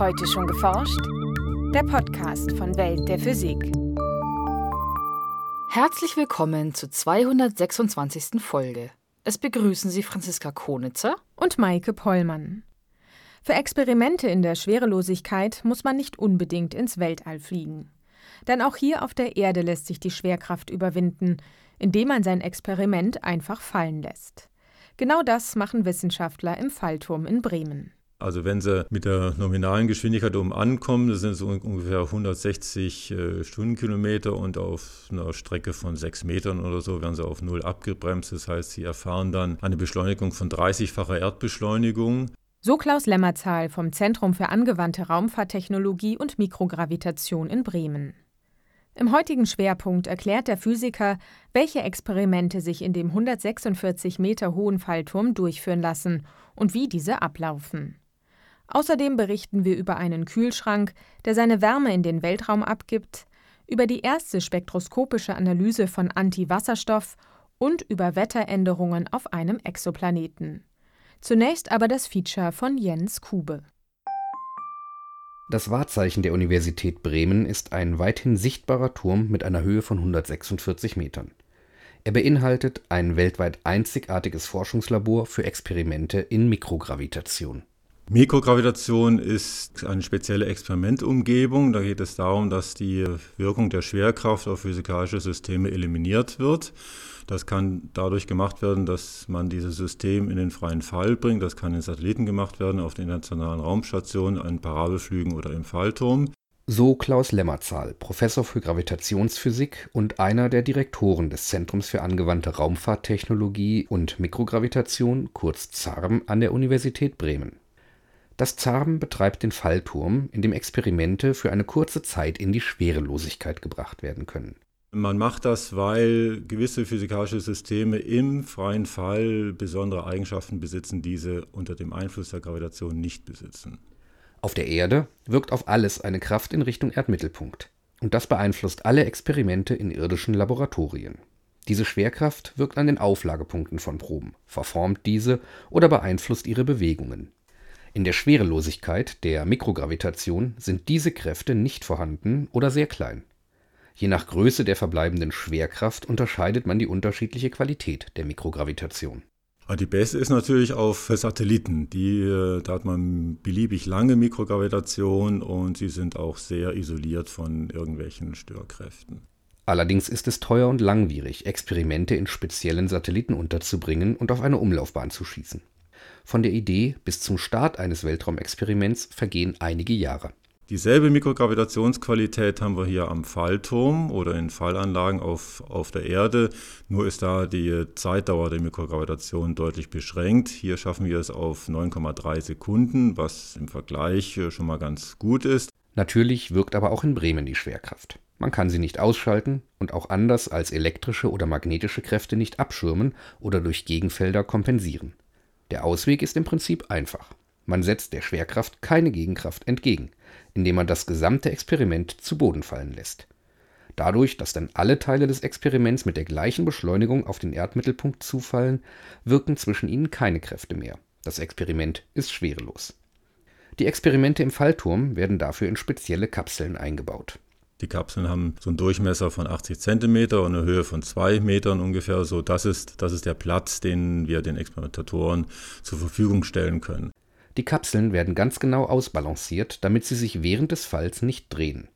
Heute schon geforscht? Der Podcast von Welt der Physik. Herzlich willkommen zur 226. Folge. Es begrüßen Sie Franziska Konitzer und Maike Pollmann. Für Experimente in der Schwerelosigkeit muss man nicht unbedingt ins Weltall fliegen. Denn auch hier auf der Erde lässt sich die Schwerkraft überwinden, indem man sein Experiment einfach fallen lässt. Genau das machen Wissenschaftler im Fallturm in Bremen. Also wenn sie mit der nominalen Geschwindigkeit oben ankommen, das sind so ungefähr 160 äh, Stundenkilometer und auf einer Strecke von sechs Metern oder so werden sie auf Null abgebremst. Das heißt, sie erfahren dann eine Beschleunigung von 30-facher Erdbeschleunigung. So Klaus Lämmerzahl vom Zentrum für angewandte Raumfahrttechnologie und Mikrogravitation in Bremen. Im heutigen Schwerpunkt erklärt der Physiker, welche Experimente sich in dem 146 Meter hohen Fallturm durchführen lassen und wie diese ablaufen. Außerdem berichten wir über einen Kühlschrank, der seine Wärme in den Weltraum abgibt, über die erste spektroskopische Analyse von Antiwasserstoff und über Wetteränderungen auf einem Exoplaneten. Zunächst aber das Feature von Jens Kube. Das Wahrzeichen der Universität Bremen ist ein weithin sichtbarer Turm mit einer Höhe von 146 Metern. Er beinhaltet ein weltweit einzigartiges Forschungslabor für Experimente in Mikrogravitation. Mikrogravitation ist eine spezielle Experimentumgebung. Da geht es darum, dass die Wirkung der Schwerkraft auf physikalische Systeme eliminiert wird. Das kann dadurch gemacht werden, dass man dieses System in den freien Fall bringt. Das kann in Satelliten gemacht werden, auf den internationalen Raumstationen, an Parabelflügen oder im Fallturm. So Klaus Lämmerzahl, Professor für Gravitationsphysik und einer der Direktoren des Zentrums für angewandte Raumfahrttechnologie und Mikrogravitation, kurz ZARM, an der Universität Bremen. Das ZARM betreibt den Fallturm, in dem Experimente für eine kurze Zeit in die Schwerelosigkeit gebracht werden können. Man macht das, weil gewisse physikalische Systeme im freien Fall besondere Eigenschaften besitzen, die sie unter dem Einfluss der Gravitation nicht besitzen. Auf der Erde wirkt auf alles eine Kraft in Richtung Erdmittelpunkt. Und das beeinflusst alle Experimente in irdischen Laboratorien. Diese Schwerkraft wirkt an den Auflagepunkten von Proben, verformt diese oder beeinflusst ihre Bewegungen. In der Schwerelosigkeit, der Mikrogravitation, sind diese Kräfte nicht vorhanden oder sehr klein. Je nach Größe der verbleibenden Schwerkraft unterscheidet man die unterschiedliche Qualität der Mikrogravitation. Die beste ist natürlich auf Satelliten. Die, äh, da hat man beliebig lange Mikrogravitation und sie sind auch sehr isoliert von irgendwelchen Störkräften. Allerdings ist es teuer und langwierig, Experimente in speziellen Satelliten unterzubringen und auf eine Umlaufbahn zu schießen. Von der Idee bis zum Start eines Weltraumexperiments vergehen einige Jahre. Dieselbe Mikrogravitationsqualität haben wir hier am Fallturm oder in Fallanlagen auf, auf der Erde. Nur ist da die Zeitdauer der Mikrogravitation deutlich beschränkt. Hier schaffen wir es auf 9,3 Sekunden, was im Vergleich schon mal ganz gut ist. Natürlich wirkt aber auch in Bremen die Schwerkraft. Man kann sie nicht ausschalten und auch anders als elektrische oder magnetische Kräfte nicht abschirmen oder durch Gegenfelder kompensieren. Der Ausweg ist im Prinzip einfach. Man setzt der Schwerkraft keine Gegenkraft entgegen indem man das gesamte Experiment zu Boden fallen lässt. Dadurch, dass dann alle Teile des Experiments mit der gleichen Beschleunigung auf den Erdmittelpunkt zufallen, wirken zwischen ihnen keine Kräfte mehr. Das Experiment ist schwerelos. Die Experimente im Fallturm werden dafür in spezielle Kapseln eingebaut. Die Kapseln haben so einen Durchmesser von 80 cm und eine Höhe von 2 Metern ungefähr. So, das ist, das ist der Platz, den wir den Experimentatoren zur Verfügung stellen können. Die Kapseln werden ganz genau ausbalanciert, damit sie sich während des Falls nicht drehen.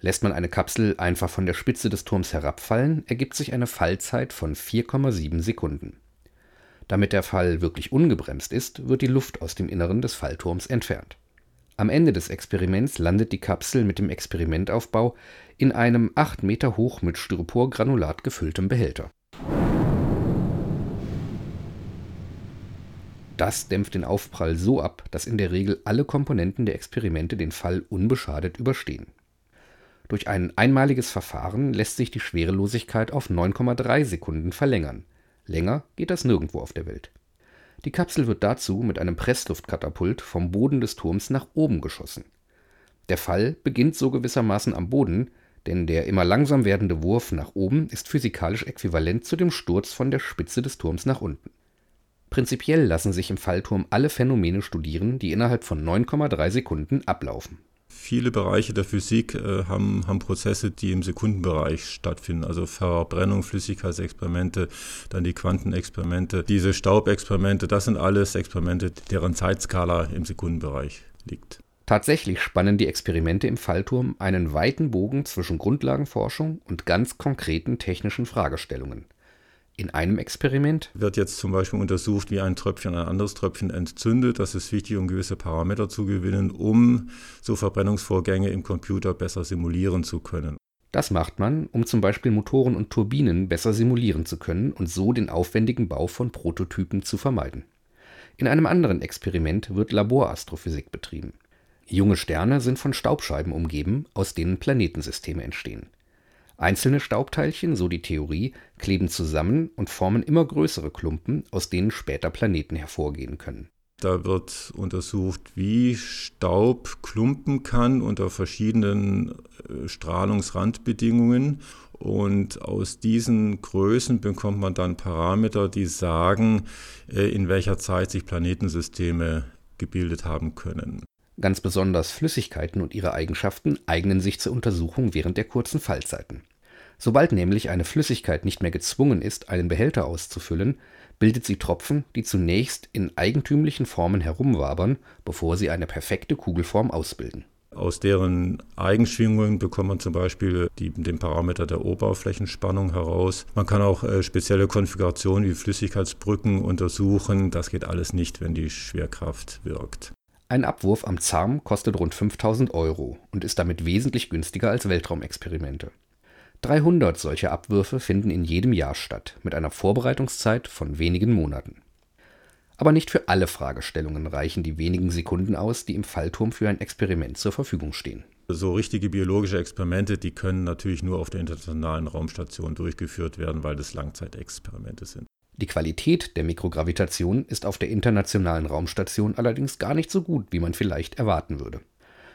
Lässt man eine Kapsel einfach von der Spitze des Turms herabfallen, ergibt sich eine Fallzeit von 4,7 Sekunden. Damit der Fall wirklich ungebremst ist, wird die Luft aus dem Inneren des Fallturms entfernt. Am Ende des Experiments landet die Kapsel mit dem Experimentaufbau in einem 8 Meter hoch mit Styroporgranulat gefülltem Behälter Das dämpft den Aufprall so ab, dass in der Regel alle Komponenten der Experimente den Fall unbeschadet überstehen. Durch ein einmaliges Verfahren lässt sich die Schwerelosigkeit auf 9,3 Sekunden verlängern. Länger geht das nirgendwo auf der Welt. Die Kapsel wird dazu mit einem Pressluftkatapult vom Boden des Turms nach oben geschossen. Der Fall beginnt so gewissermaßen am Boden, denn der immer langsam werdende Wurf nach oben ist physikalisch äquivalent zu dem Sturz von der Spitze des Turms nach unten Prinzipiell lassen sich im Fallturm alle Phänomene studieren, die innerhalb von 9,3 Sekunden ablaufen. Viele Bereiche der Physik äh, haben, haben Prozesse, die im Sekundenbereich stattfinden, also Verbrennung, Flüssigkeitsexperimente, dann die Quantenexperimente. Diese Staubexperimente, das sind alles Experimente, deren Zeitskala im Sekundenbereich liegt. Tatsächlich spannen die Experimente im Fallturm einen weiten Bogen zwischen Grundlagenforschung und ganz konkreten technischen Fragestellungen. In einem Experiment wird jetzt zum Beispiel untersucht, wie ein Tröpfchen ein anderes Tröpfchen entzündet. Das ist wichtig, um gewisse Parameter zu gewinnen, um so Verbrennungsvorgänge im Computer besser simulieren zu können. Das macht man, um zum Beispiel Motoren und Turbinen besser simulieren zu können und so den aufwendigen Bau von Prototypen zu vermeiden. In einem anderen Experiment wird Laborastrophysik betrieben. Junge Sterne sind von Staubscheiben umgeben, aus denen Planetensysteme entstehen. Einzelne Staubteilchen, so die Theorie, kleben zusammen und formen immer größere Klumpen, aus denen später Planeten hervorgehen können. Da wird untersucht, wie Staub klumpen kann unter verschiedenen äh, Strahlungsrandbedingungen. Und aus diesen Größen bekommt man dann Parameter, die sagen, äh, in welcher Zeit sich Planetensysteme gebildet haben können. Ganz besonders Flüssigkeiten und ihre Eigenschaften eignen sich zur Untersuchung während der kurzen Fallzeiten. Sobald nämlich eine Flüssigkeit nicht mehr gezwungen ist, einen Behälter auszufüllen, bildet sie Tropfen, die zunächst in eigentümlichen Formen herumwabern, bevor sie eine perfekte Kugelform ausbilden. Aus deren Eigenschwingungen bekommt man zum Beispiel die, den Parameter der Oberflächenspannung heraus. Man kann auch äh, spezielle Konfigurationen wie Flüssigkeitsbrücken untersuchen. Das geht alles nicht, wenn die Schwerkraft wirkt. Ein Abwurf am ZARM kostet rund 5000 Euro und ist damit wesentlich günstiger als Weltraumexperimente. 300 solcher Abwürfe finden in jedem Jahr statt, mit einer Vorbereitungszeit von wenigen Monaten. Aber nicht für alle Fragestellungen reichen die wenigen Sekunden aus, die im Fallturm für ein Experiment zur Verfügung stehen. So richtige biologische Experimente, die können natürlich nur auf der Internationalen Raumstation durchgeführt werden, weil das Langzeitexperimente sind. Die Qualität der Mikrogravitation ist auf der Internationalen Raumstation allerdings gar nicht so gut, wie man vielleicht erwarten würde.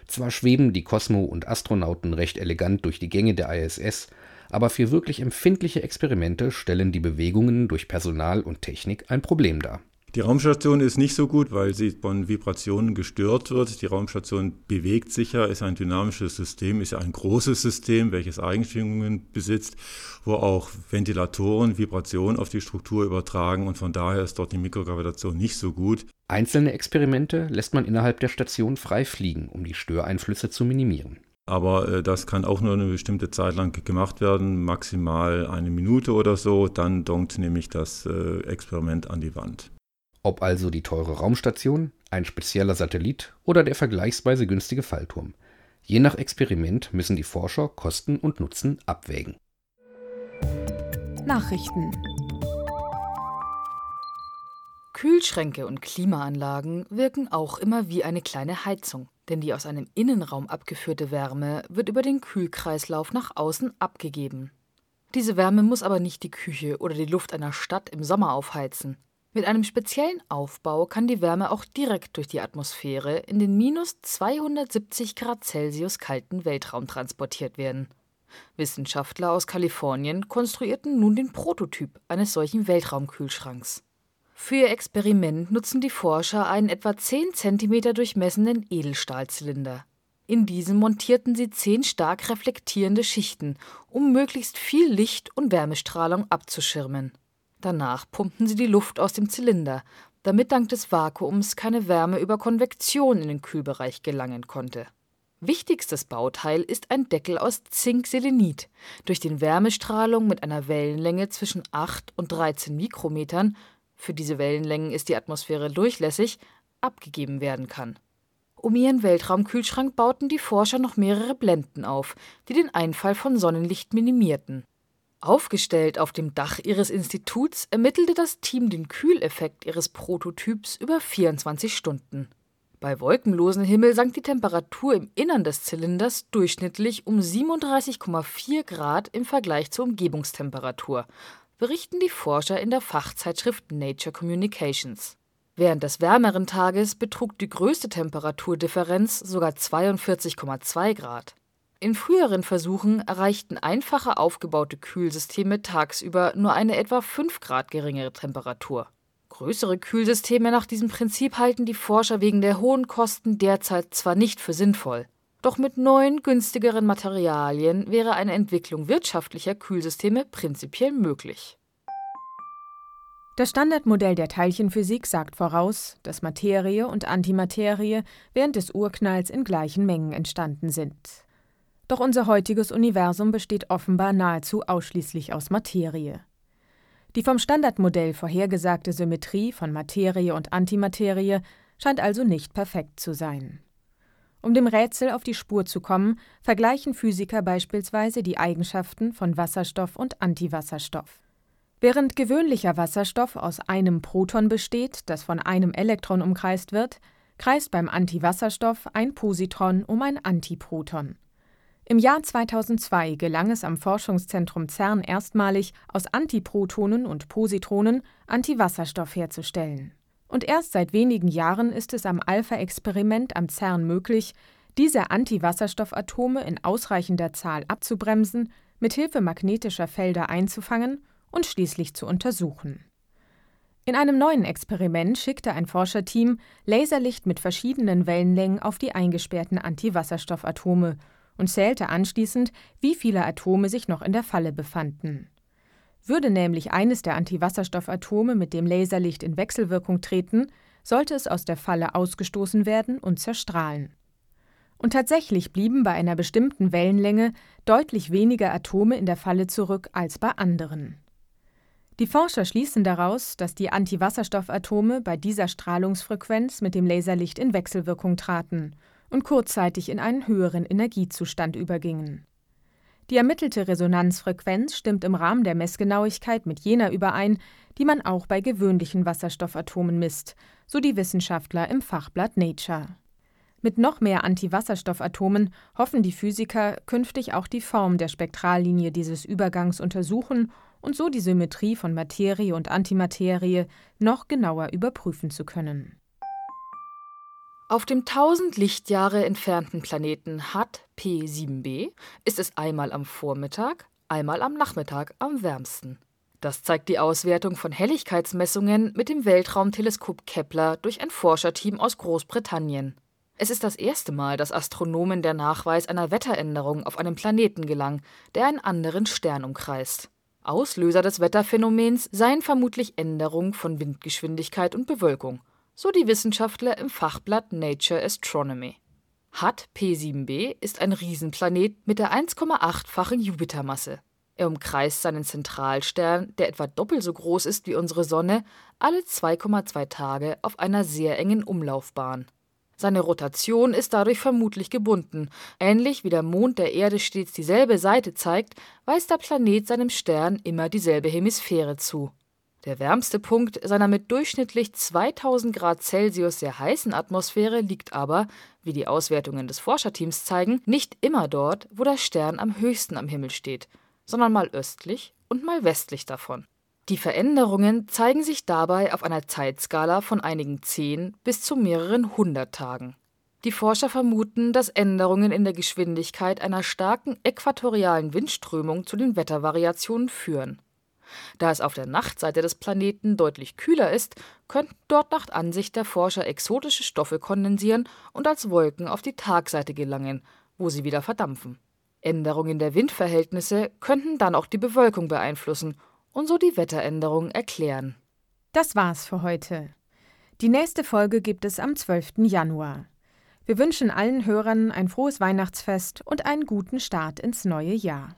Zwar schweben die Kosmo und Astronauten recht elegant durch die Gänge der ISS, aber für wirklich empfindliche Experimente stellen die Bewegungen durch Personal und Technik ein Problem dar die Raumstation ist nicht so gut, weil sie von Vibrationen gestört wird. Die Raumstation bewegt sich ja, ist ein dynamisches System, ist ein großes System, welches Eigenschwingungen besitzt, wo auch Ventilatoren Vibrationen auf die Struktur übertragen und von daher ist dort die Mikrogravitation nicht so gut. Einzelne Experimente lässt man innerhalb der Station frei fliegen, um die Störeinflüsse zu minimieren. Aber äh, das kann auch nur eine bestimmte Zeit lang gemacht werden, maximal eine Minute oder so. Dann donkt nämlich das äh, Experiment an die Wand. Ob also die teure Raumstation, ein spezieller Satellit oder der vergleichsweise günstige Fallturm. Je nach Experiment müssen die Forscher Kosten und Nutzen abwägen. Nachrichten Kühlschränke und Klimaanlagen wirken auch immer wie eine kleine Heizung, denn die aus einem Innenraum abgeführte Wärme wird über den Kühlkreislauf nach außen abgegeben. Diese Wärme muss aber nicht die Küche oder die Luft einer Stadt im Sommer aufheizen. Mit einem speziellen Aufbau kann die Wärme auch direkt durch die Atmosphäre in den minus 270 Grad Celsius kalten Weltraum transportiert werden. Wissenschaftler aus Kalifornien konstruierten nun den Prototyp eines solchen Weltraumkühlschranks. Für ihr Experiment nutzen die Forscher einen etwa 10 cm durchmessenden Edelstahlzylinder. In diesem montierten sie zehn stark reflektierende Schichten, um möglichst viel Licht und Wärmestrahlung abzuschirmen. Danach pumpten sie die Luft aus dem Zylinder, damit dank des Vakuums keine Wärme über Konvektion in den Kühlbereich gelangen konnte. Wichtigstes Bauteil ist ein Deckel aus Zinkselenit, durch den Wärmestrahlung mit einer Wellenlänge zwischen 8 und 13 Mikrometern für diese Wellenlängen ist die Atmosphäre durchlässig abgegeben werden kann. Um ihren Weltraumkühlschrank bauten die Forscher noch mehrere Blenden auf, die den Einfall von Sonnenlicht minimierten Aufgestellt auf dem Dach ihres Instituts ermittelte das Team den Kühleffekt ihres Prototyps über 24 Stunden. Bei wolkenlosem Himmel sank die Temperatur im Innern des Zylinders durchschnittlich um 37,4 Grad im Vergleich zur Umgebungstemperatur, berichten die Forscher in der Fachzeitschrift Nature Communications. Während des wärmeren Tages betrug die größte Temperaturdifferenz sogar 42,2 Grad. In früheren Versuchen erreichten einfacher aufgebaute Kühlsysteme tagsüber nur eine etwa 5 Grad geringere Temperatur. Größere Kühlsysteme nach diesem Prinzip halten die Forscher wegen der hohen Kosten derzeit zwar nicht für sinnvoll, doch mit neuen, günstigeren Materialien wäre eine Entwicklung wirtschaftlicher Kühlsysteme prinzipiell möglich. Das Standardmodell der Teilchenphysik sagt voraus, dass Materie und Antimaterie während des Urknalls in gleichen Mengen entstanden sind. Doch unser heutiges Universum besteht offenbar nahezu ausschließlich aus Materie. Die vom Standardmodell vorhergesagte Symmetrie von Materie und Antimaterie scheint also nicht perfekt zu sein. Um dem Rätsel auf die Spur zu kommen, vergleichen Physiker beispielsweise die Eigenschaften von Wasserstoff und Antiwasserstoff. Während gewöhnlicher Wasserstoff aus einem Proton besteht, das von einem Elektron umkreist wird, kreist beim Antiwasserstoff ein Positron um ein Antiproton. Im Jahr 2002 gelang es am Forschungszentrum CERN erstmalig, aus Antiprotonen und Positronen Antiwasserstoff herzustellen. Und erst seit wenigen Jahren ist es am Alpha-Experiment am CERN möglich, diese Antiwasserstoffatome in ausreichender Zahl abzubremsen, mit Hilfe magnetischer Felder einzufangen und schließlich zu untersuchen. In einem neuen Experiment schickte ein Forscherteam Laserlicht mit verschiedenen Wellenlängen auf die eingesperrten Antiwasserstoffatome und zählte anschließend, wie viele Atome sich noch in der Falle befanden. Würde nämlich eines der Antiwasserstoffatome mit dem Laserlicht in Wechselwirkung treten, sollte es aus der Falle ausgestoßen werden und zerstrahlen. Und tatsächlich blieben bei einer bestimmten Wellenlänge deutlich weniger Atome in der Falle zurück als bei anderen. Die Forscher schließen daraus, dass die Antiwasserstoffatome bei dieser Strahlungsfrequenz mit dem Laserlicht in Wechselwirkung traten und kurzzeitig in einen höheren Energiezustand übergingen. Die ermittelte Resonanzfrequenz stimmt im Rahmen der Messgenauigkeit mit jener überein, die man auch bei gewöhnlichen Wasserstoffatomen misst, so die Wissenschaftler im Fachblatt Nature. Mit noch mehr Antiwasserstoffatomen hoffen die Physiker, künftig auch die Form der Spektrallinie dieses Übergangs untersuchen und so die Symmetrie von Materie und Antimaterie noch genauer überprüfen zu können. Auf dem 1000 Lichtjahre entfernten Planeten HAT P7b ist es einmal am Vormittag, einmal am Nachmittag am wärmsten. Das zeigt die Auswertung von Helligkeitsmessungen mit dem Weltraumteleskop Kepler durch ein Forscherteam aus Großbritannien. Es ist das erste Mal, dass Astronomen der Nachweis einer Wetteränderung auf einem Planeten gelang, der einen anderen Stern umkreist. Auslöser des Wetterphänomens seien vermutlich Änderungen von Windgeschwindigkeit und Bewölkung, so die Wissenschaftler im Fachblatt Nature Astronomy. HAT P7b ist ein Riesenplanet mit der 1,8-fachen Jupitermasse. Er umkreist seinen Zentralstern, der etwa doppelt so groß ist wie unsere Sonne, alle 2,2 Tage auf einer sehr engen Umlaufbahn. Seine Rotation ist dadurch vermutlich gebunden. Ähnlich wie der Mond der Erde stets dieselbe Seite zeigt, weist der Planet seinem Stern immer dieselbe Hemisphäre zu. Der wärmste Punkt seiner mit durchschnittlich 2000 Grad Celsius sehr heißen Atmosphäre liegt aber, wie die Auswertungen des Forscherteams zeigen, nicht immer dort, wo der Stern am höchsten am Himmel steht, sondern mal östlich und mal westlich davon. Die Veränderungen zeigen sich dabei auf einer Zeitskala von einigen zehn bis zu mehreren hundert Tagen. Die Forscher vermuten, dass Änderungen in der Geschwindigkeit einer starken äquatorialen Windströmung zu den Wettervariationen führen. Da es auf der Nachtseite des Planeten deutlich kühler ist, könnten dort nach Ansicht der Forscher exotische Stoffe kondensieren und als Wolken auf die Tagseite gelangen, wo sie wieder verdampfen. Änderungen der Windverhältnisse könnten dann auch die Bewölkung beeinflussen und so die Wetteränderung erklären. Das war's für heute. Die nächste Folge gibt es am 12. Januar. Wir wünschen allen Hörern ein frohes Weihnachtsfest und einen guten Start ins neue Jahr.